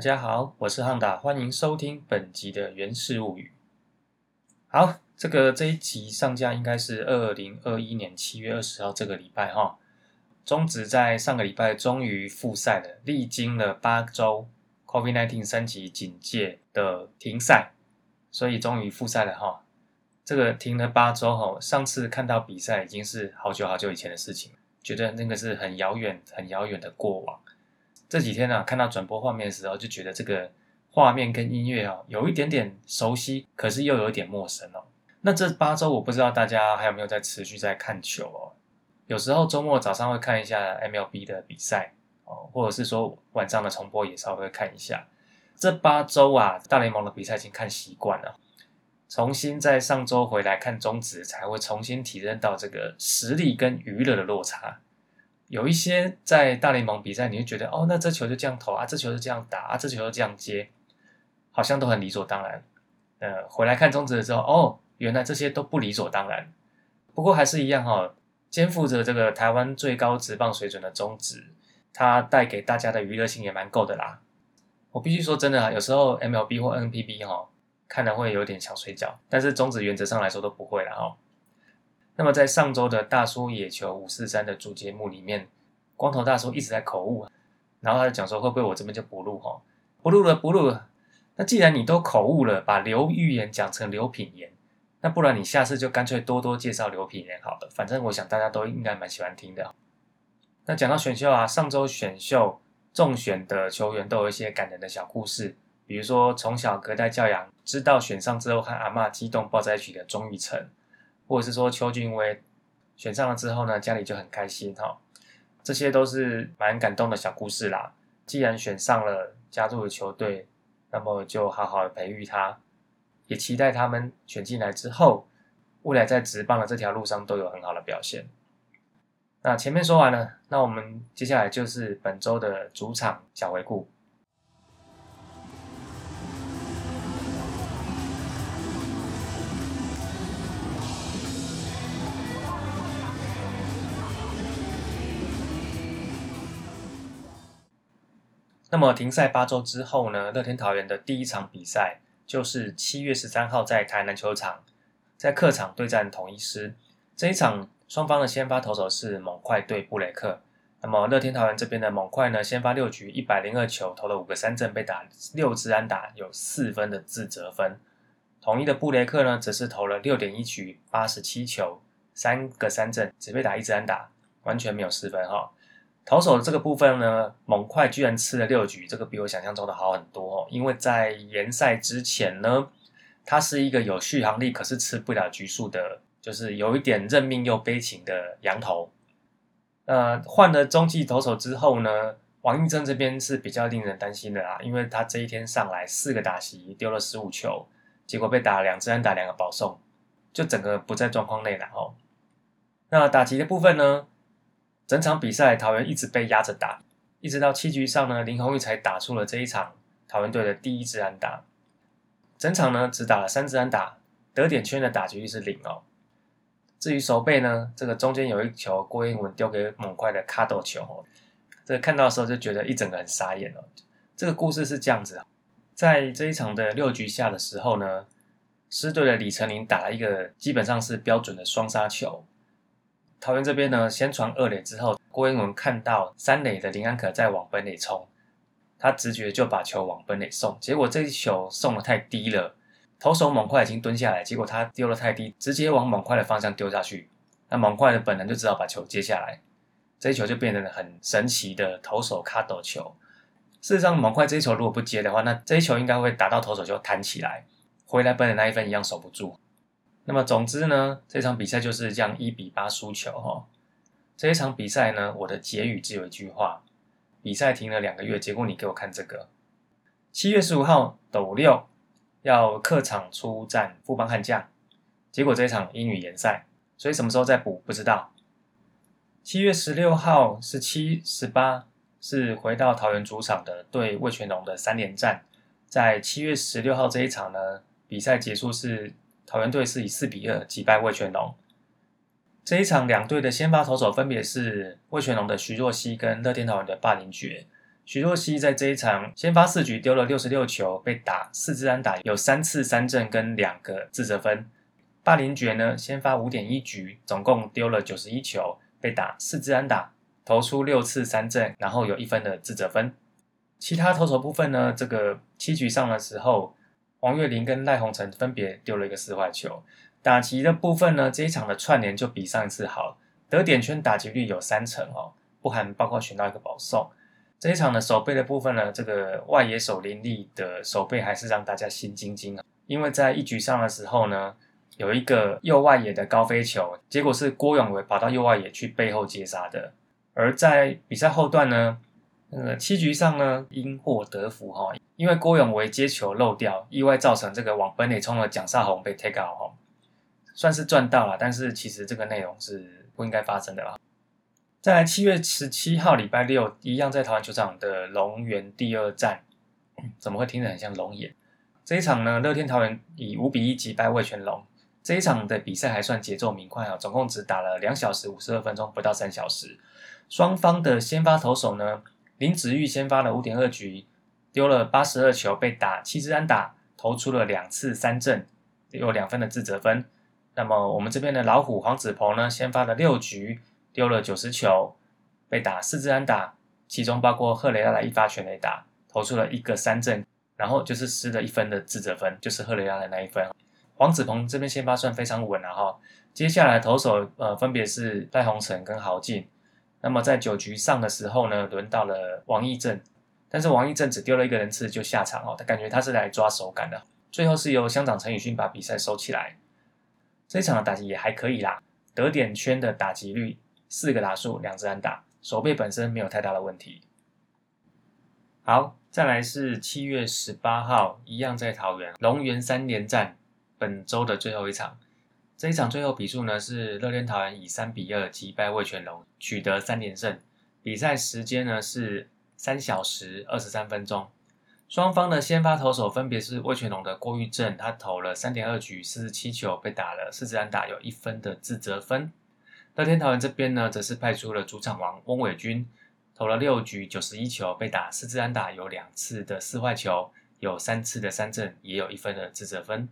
大家好，我是汉达，欢迎收听本集的《原氏物语》。好，这个这一集上架应该是二零二一年七月二十号这个礼拜哈。中职在上个礼拜终于复赛了，历经了八周 COVID-19 三级警戒的停赛，所以终于复赛了哈。这个停了八周哈，上次看到比赛已经是好久好久以前的事情，觉得那个是很遥远、很遥远的过往。这几天呢，看到转播画面的时候，就觉得这个画面跟音乐哦，有一点点熟悉，可是又有一点陌生哦。那这八周，我不知道大家还有没有在持续在看球哦。有时候周末早上会看一下 MLB 的比赛哦，或者是说晚上的重播也稍微看一下。这八周啊，大联盟的比赛已经看习惯了，重新在上周回来看中职，才会重新体认到这个实力跟娱乐的落差。有一些在大联盟比赛，你会觉得哦，那这球就这样投啊，这球就这样打啊，这球就这样接，好像都很理所当然。呃，回来看中职的时候，哦，原来这些都不理所当然。不过还是一样哈，肩负着这个台湾最高职棒水准的中职，它带给大家的娱乐性也蛮够的啦。我必须说真的啊，有时候 MLB 或 NPB 哈，看的会有点想睡觉，但是中职原则上来说都不会了哈。那么在上周的大叔野球五四三的主节目里面，光头大叔一直在口误，然后他就讲说会不会我这边就不录哈，不录了不录了。那既然你都口误了，把刘玉言讲成刘品言，那不然你下次就干脆多多介绍刘品言好了，反正我想大家都应该蛮喜欢听的。那讲到选秀啊，上周选秀中选的球员都有一些感人的小故事，比如说从小隔代教养，知道选上之后和阿妈激动抱在一起的钟玉成。或者是说邱俊威选上了之后呢，家里就很开心哈，这些都是蛮感动的小故事啦。既然选上了加入了球队，那么就好好的培育他，也期待他们选进来之后，未来在职棒的这条路上都有很好的表现。那前面说完了，那我们接下来就是本周的主场小回顾。那么停赛八周之后呢？乐天桃园的第一场比赛就是七月十三号在台南球场，在客场对战统一师。这一场双方的先发投手是猛快对布雷克。那么乐天桃园这边的猛快呢，先发六局一百零二球，投了五个三振，被打六支安打，有四分的自责分。统一的布雷克呢，则是投了六点一局八十七球，三个三振，只被打一支安打，完全没有失分哈。投手的这个部分呢，猛快居然吃了六局，这个比我想象中的好很多哦。因为在联赛之前呢，他是一个有续航力，可是吃不了局数的，就是有一点认命又悲情的羊头。呃，换了中继投手之后呢，王应正这边是比较令人担心的啦，因为他这一天上来四个打席丢了十五球，结果被打两支安打两个保送，就整个不在状况内了哦。那打击的部分呢？整场比赛，桃园一直被压着打，一直到七局上呢，林鸿玉才打出了这一场桃园队的第一支安打。整场呢，只打了三支安打，得点圈的打击率是零哦。至于守备呢，这个中间有一球郭英文丢给猛快的卡斗球哦，这看到的时候就觉得一整个很傻眼哦。这个故事是这样子，在这一场的六局下的时候呢，狮队的李成林打了一个基本上是标准的双杀球。桃园这边呢，先传二垒之后，郭英文看到三垒的林安可在往本垒冲，他直觉就把球往本垒送，结果这一球送的太低了，投手猛快已经蹲下来，结果他丢的太低，直接往猛快的方向丢下去，那猛快的本能就知道把球接下来，这一球就变成了很神奇的投手卡斗球。事实上，猛快这一球如果不接的话，那这一球应该会打到投手就弹起来，回来本垒那一分一样守不住。那么总之呢，这场比赛就是这样一比八输球哈。这一场比赛呢，我的结语只有一句话：比赛停了两个月，结果你给我看这个。七月十五号斗六要客场出战富邦悍将，结果这一场英语联赛，所以什么时候再补不知道。七月十六号十七、十八是回到桃园主场的对魏全龙的三连战，在七月十六号这一场呢，比赛结束是。桃园队是以四比二击败魏全龙。这一场两队的先发投手分别是魏全龙的徐若曦跟乐天桃园的霸凌爵。徐若曦在这一场先发四局丢了六十六球，被打四支安打，有三次三振跟两个自责分。霸凌爵呢，先发五点一局，总共丢了九十一球，被打四支安打，投出六次三振，然后有一分的自责分。其他投手部分呢，这个七局上的时候，王岳林跟赖鸿成分别丢了一个四坏球。打击的部分呢，这一场的串联就比上一次好，得点圈打击率有三成哦，不含包括选到一个保送。这一场的守备的部分呢，这个外野手林立的守备还是让大家心惊惊啊！因为在一局上的时候呢，有一个右外野的高飞球，结果是郭永维跑到右外野去背后接杀的。而在比赛后段呢，呃七局上呢因祸得福哈，因为郭永维接球漏掉，意外造成这个往本垒冲的蒋少红被 take out 哈，算是赚到了，但是其实这个内容是不应该发生的啦。在七月十七号礼拜六，一样在台湾球场的龙源第二战，怎么会听着很像龙眼？这一场呢，乐天桃园以五比一击败味全龙。这一场的比赛还算节奏明快啊，总共只打了两小时五十二分钟，不到三小时。双方的先发投手呢，林子玉先发了五点二局，丢了八十二球，被打七支安打，投出了两次三振，有两分的自责分。那么我们这边的老虎黄子鹏呢，先发了六局。丢了九十球，被打四支安打，其中包括赫雷拉的一发全垒打，投出了一个三振，然后就是失了一分的自责分，就是赫雷拉的那一分。黄子鹏这边先发算非常稳了哈，接下来投手呃分别是赖宏成跟豪进。那么在九局上的时候呢，轮到了王义正，但是王义正只丢了一个人次就下场哦，他感觉他是来抓手感的，最后是由乡长陈宇勋把比赛收起来。这一场的打击也还可以啦，得点圈的打击率。四个打数，两支安打，手背本身没有太大的问题。好，再来是七月十八号，一样在桃园龙源三连战，本周的最后一场。这一场最后比数呢是乐天桃园以三比二击败味全龙，取得三连胜。比赛时间呢是三小时二十三分钟。双方的先发投手分别是味全龙的郭玉正，他投了三点二局四十七球，被打了四支安打，有一分的自责分。乐天桃园这边呢，则是派出了主场王翁伟军，投了六局九十一球，被打四支安打，有两次的四坏球，有三次的三振，也有一分的自责分。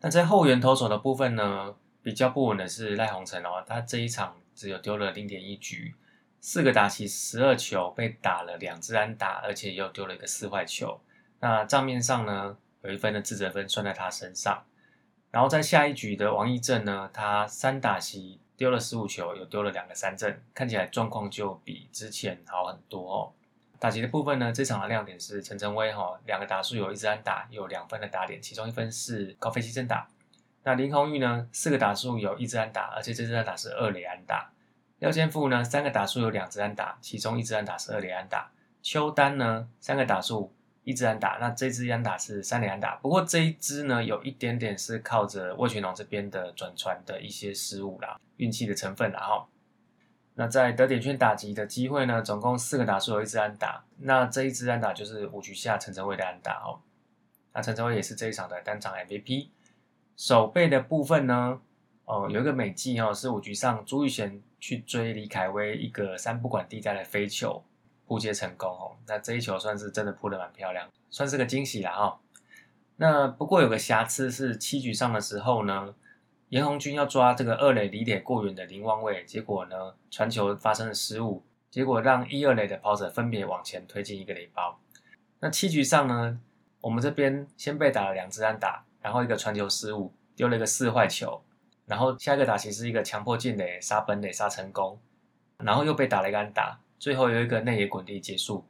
那在后援投手的部分呢，比较不稳的是赖鸿成哦，他这一场只有丢了零点一局，四个打席十二球，被打了两支安打，而且又丢了一个四坏球。那账面上呢，有一分的自责分算在他身上。然后在下一局的王义正呢，他三打席。丢了十五球，又丢了两个三振，看起来状况就比之前好很多哦。打击的部分呢，这场的亮点是陈晨威哈，两个打数有一支安打，有两分的打点，其中一分是高飞牺牲打。那林红玉呢，四个打数有一支安打，而且这支安打是二垒安打。廖建富呢，三个打数有两支安打，其中一支安打是二垒安打。邱丹呢，三个打数。一支安打，那这支安打是三连安打，不过这一支呢，有一点点是靠着魏全龙这边的转传的一些失误啦，运气的成分啦哈。那在得点圈打击的机会呢，总共四个打数有一支安打，那这一支安打就是五局下陈晨威的安打哦。那陈晨威也是这一场的单场 MVP。手背的部分呢，哦，有一个美记哦，是五局上朱玉贤去追李凯威一个三不管地带的飞球。扑接成功哦，那这一球算是真的扑的蛮漂亮，算是个惊喜了哈。那不过有个瑕疵是七局上的时候呢，严红军要抓这个二垒离点过远的林旺位，结果呢传球发生了失误，结果让一二垒的跑者分别往前推进一个垒包。那七局上呢，我们这边先被打了两支安打，然后一个传球失误丢了一个四坏球，然后下一个打其实一个强迫进垒杀本垒杀成功，然后又被打了一个安打。最后有一个内野滚地结束，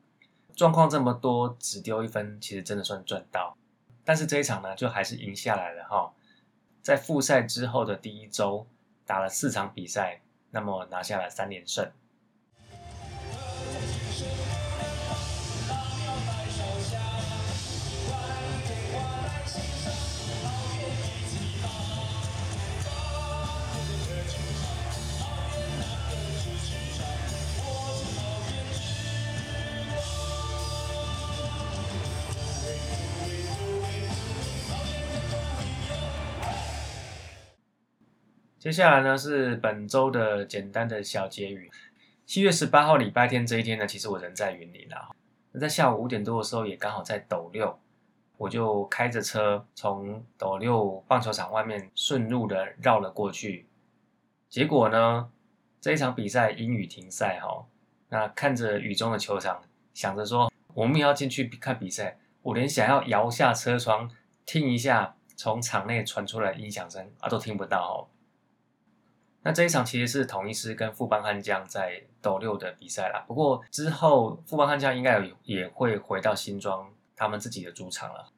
状况这么多，只丢一分，其实真的算赚到。但是这一场呢，就还是赢下来了哈。在复赛之后的第一周，打了四场比赛，那么拿下了三连胜。接下来呢是本周的简单的小结语。七月十八号礼拜天这一天呢，其实我人在云林啦。那在下午五点多的时候，也刚好在斗六，我就开着车从斗六棒球场外面顺路的绕了过去。结果呢，这一场比赛阴雨停赛哈。那看着雨中的球场，想着说我们也要进去看比赛，我连想要摇下车窗听一下从场内传出来的音响声啊都听不到哦。那这一场其实是统一师跟富邦悍将在斗六的比赛啦。不过之后富邦悍将应该有也会回到新庄他们自己的主场了。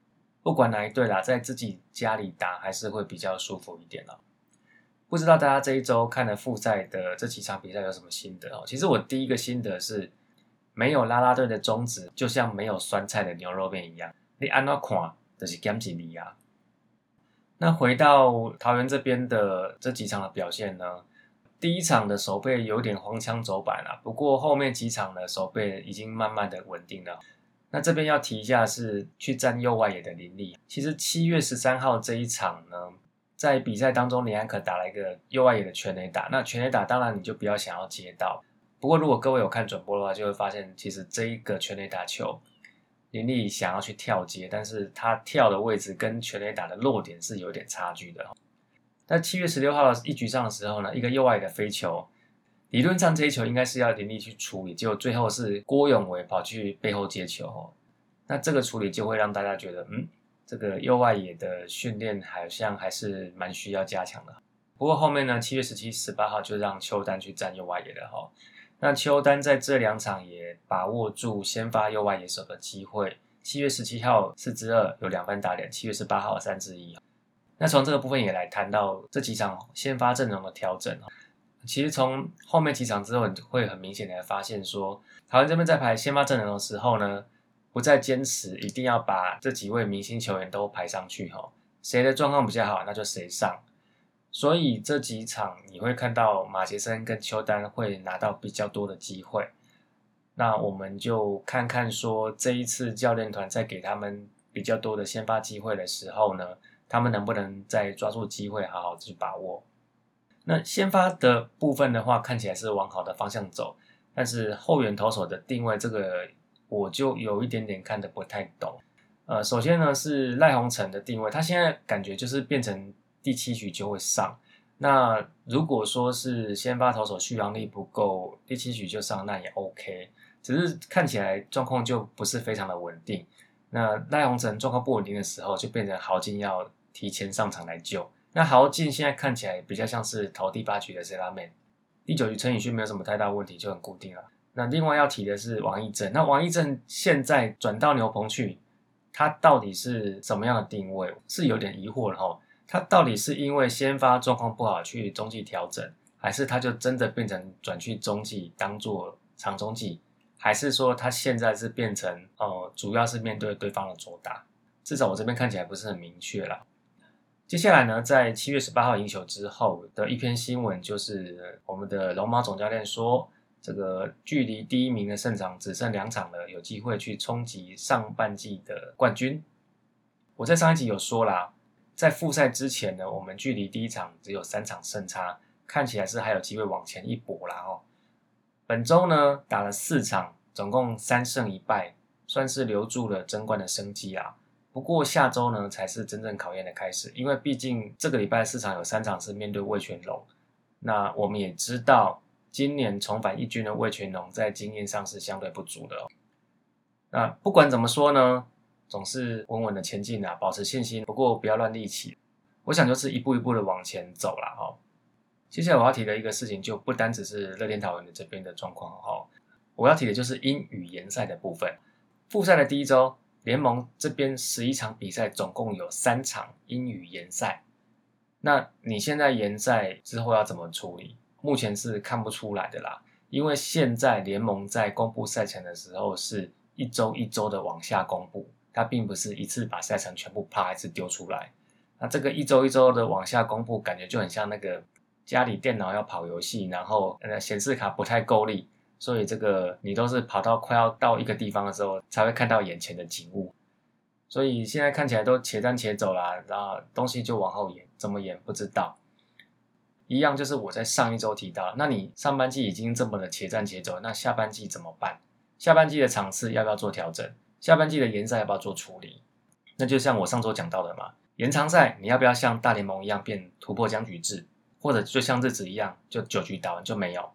不管哪一队啦，在自己家里打还是会比较舒服一点了。不知道大家这一周看了复赛的这几场比赛有什么心得哦？其实我第一个心得是，没有啦啦队的宗旨，就像没有酸菜的牛肉面一样，你按那看就是减几米啊。那回到桃园这边的这几场的表现呢？第一场的守备有点荒腔走板啊，不过后面几场的守备已经慢慢的稳定了。那这边要提一下是去占右外野的林立，其实七月十三号这一场呢。在比赛当中，林安可打了一个右外野的全垒打。那全垒打当然你就不要想要接到。不过如果各位有看转播的话，就会发现其实这一个全垒打球，林立想要去跳接，但是他跳的位置跟全垒打的落点是有点差距的。那七月十六号一局上的时候呢，一个右外野的飞球，理论上这一球应该是要林立去处理，结果最后是郭永维跑去背后接球。那这个处理就会让大家觉得，嗯。这个右外野的训练好像还是蛮需要加强的。不过后面呢，七月十七、十八号就让邱丹去站右外野了哈。那邱丹在这两场也把握住先发右外野手的机会。七月十七号四支二有两分打点，七月十八号三支一。那从这个部分也来谈到这几场先发阵容的调整其实从后面几场之后，你会很明显的发现说，台湾这边在排先发阵容的时候呢。不再坚持一定要把这几位明星球员都排上去哈，谁的状况比较好，那就谁上。所以这几场你会看到马杰森跟邱丹会拿到比较多的机会。那我们就看看说这一次教练团在给他们比较多的先发机会的时候呢，他们能不能再抓住机会好好去把握？那先发的部分的话，看起来是往好的方向走，但是后援投手的定位这个。我就有一点点看的不太懂，呃，首先呢是赖宏成的定位，他现在感觉就是变成第七局就会上。那如果说是先发投手续航力不够，第七局就上那也 OK，只是看起来状况就不是非常的稳定。那赖鸿成状况不稳定的时候，就变成豪进要提前上场来救。那豪进现在看起来比较像是投第八局的 s e l a m a n 第九局陈宇勋没有什么太大问题，就很固定了。那另外要提的是王义正，那王义正现在转到牛棚去，他到底是什么样的定位？是有点疑惑了哈。他到底是因为先发状况不好去中继调整，还是他就真的变成转去中继当做长中继，还是说他现在是变成呃主要是面对对方的左打？至少我这边看起来不是很明确了。接下来呢，在七月十八号赢球之后的一篇新闻，就是我们的龙马总教练说。这个距离第一名的胜场只剩两场了，有机会去冲击上半季的冠军。我在上一集有说啦，在复赛之前呢，我们距离第一场只有三场胜差，看起来是还有机会往前一搏啦哦。本周呢打了四场，总共三胜一败，算是留住了争冠的生机啊。不过下周呢才是真正考验的开始，因为毕竟这个礼拜四场有三场是面对魏全龙，那我们也知道。今年重返一军的魏全龙在经验上是相对不足的哦。那不管怎么说呢，总是稳稳的前进啊，保持信心。不过不要乱力气，我想就是一步一步的往前走了哈。接下来我要提的一个事情，就不单只是乐天桃园的这边的状况哈，我要提的就是英语联赛的部分。复赛的第一周，联盟这边十一场比赛，总共有三场英语联赛。那你现在联赛之后要怎么处理？目前是看不出来的啦，因为现在联盟在公布赛程的时候是一周一周的往下公布，它并不是一次把赛程全部啪一次丢出来。那这个一周一周的往下公布，感觉就很像那个家里电脑要跑游戏，然后呃显示卡不太够力，所以这个你都是跑到快要到一个地方的时候才会看到眼前的景物。所以现在看起来都且战且走啦，然后东西就往后延，怎么延不知道。一样就是我在上一周提到，那你上半季已经这么的且战且走，那下半季怎么办？下半季的场次要不要做调整？下半季的延赛要不要做处理？那就像我上周讲到的嘛，延长赛你要不要像大联盟一样变突破僵局制，或者就像日子一样就九局打完就没有？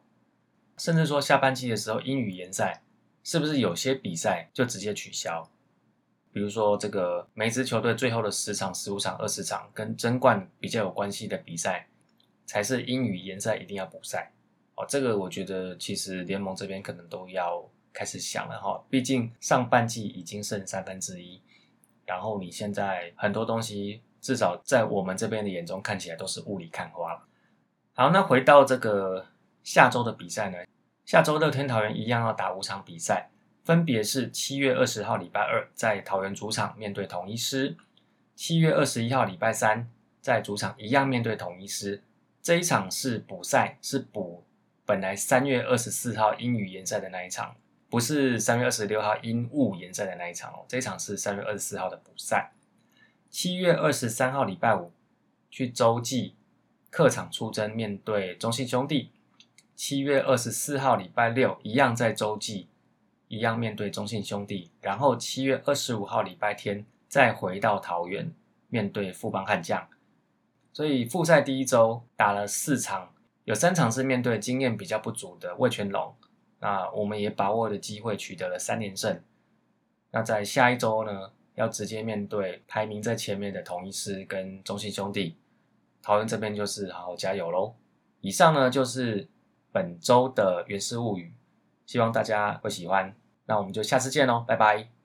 甚至说下半季的时候英语延赛，是不是有些比赛就直接取消？比如说这个每支球队最后的十场、十五场、二十场跟争冠比较有关系的比赛，才是英语延赛一定要补赛哦。这个我觉得其实联盟这边可能都要开始想了哈，毕竟上半季已经剩三分之一。然后你现在很多东西，至少在我们这边的眼中看起来都是雾里看花了。好，那回到这个下周的比赛呢？下周乐天桃园一样要打五场比赛，分别是七月二十号礼拜二在桃园主场面对统一师，七月二十一号礼拜三在主场一样面对统一师。这一场是补赛，是补本来三月二十四号英语联赛的那一场。不是三月二十六号因雾延赛的那一场哦，这一场是三月二十四号的补赛。七月二十三号礼拜五去洲际客场出征面对中信兄弟。七月二十四号礼拜六一样在洲际，一样面对中信兄弟。然后七月二十五号礼拜天再回到桃园面对富邦悍将。所以复赛第一周打了四场，有三场是面对经验比较不足的魏全龙。那我们也把握的机会取得了三连胜。那在下一周呢，要直接面对排名在前面的同一师跟中信兄弟，桃园这边就是好好加油喽。以上呢就是本周的原始物语，希望大家会喜欢。那我们就下次见喽，拜拜。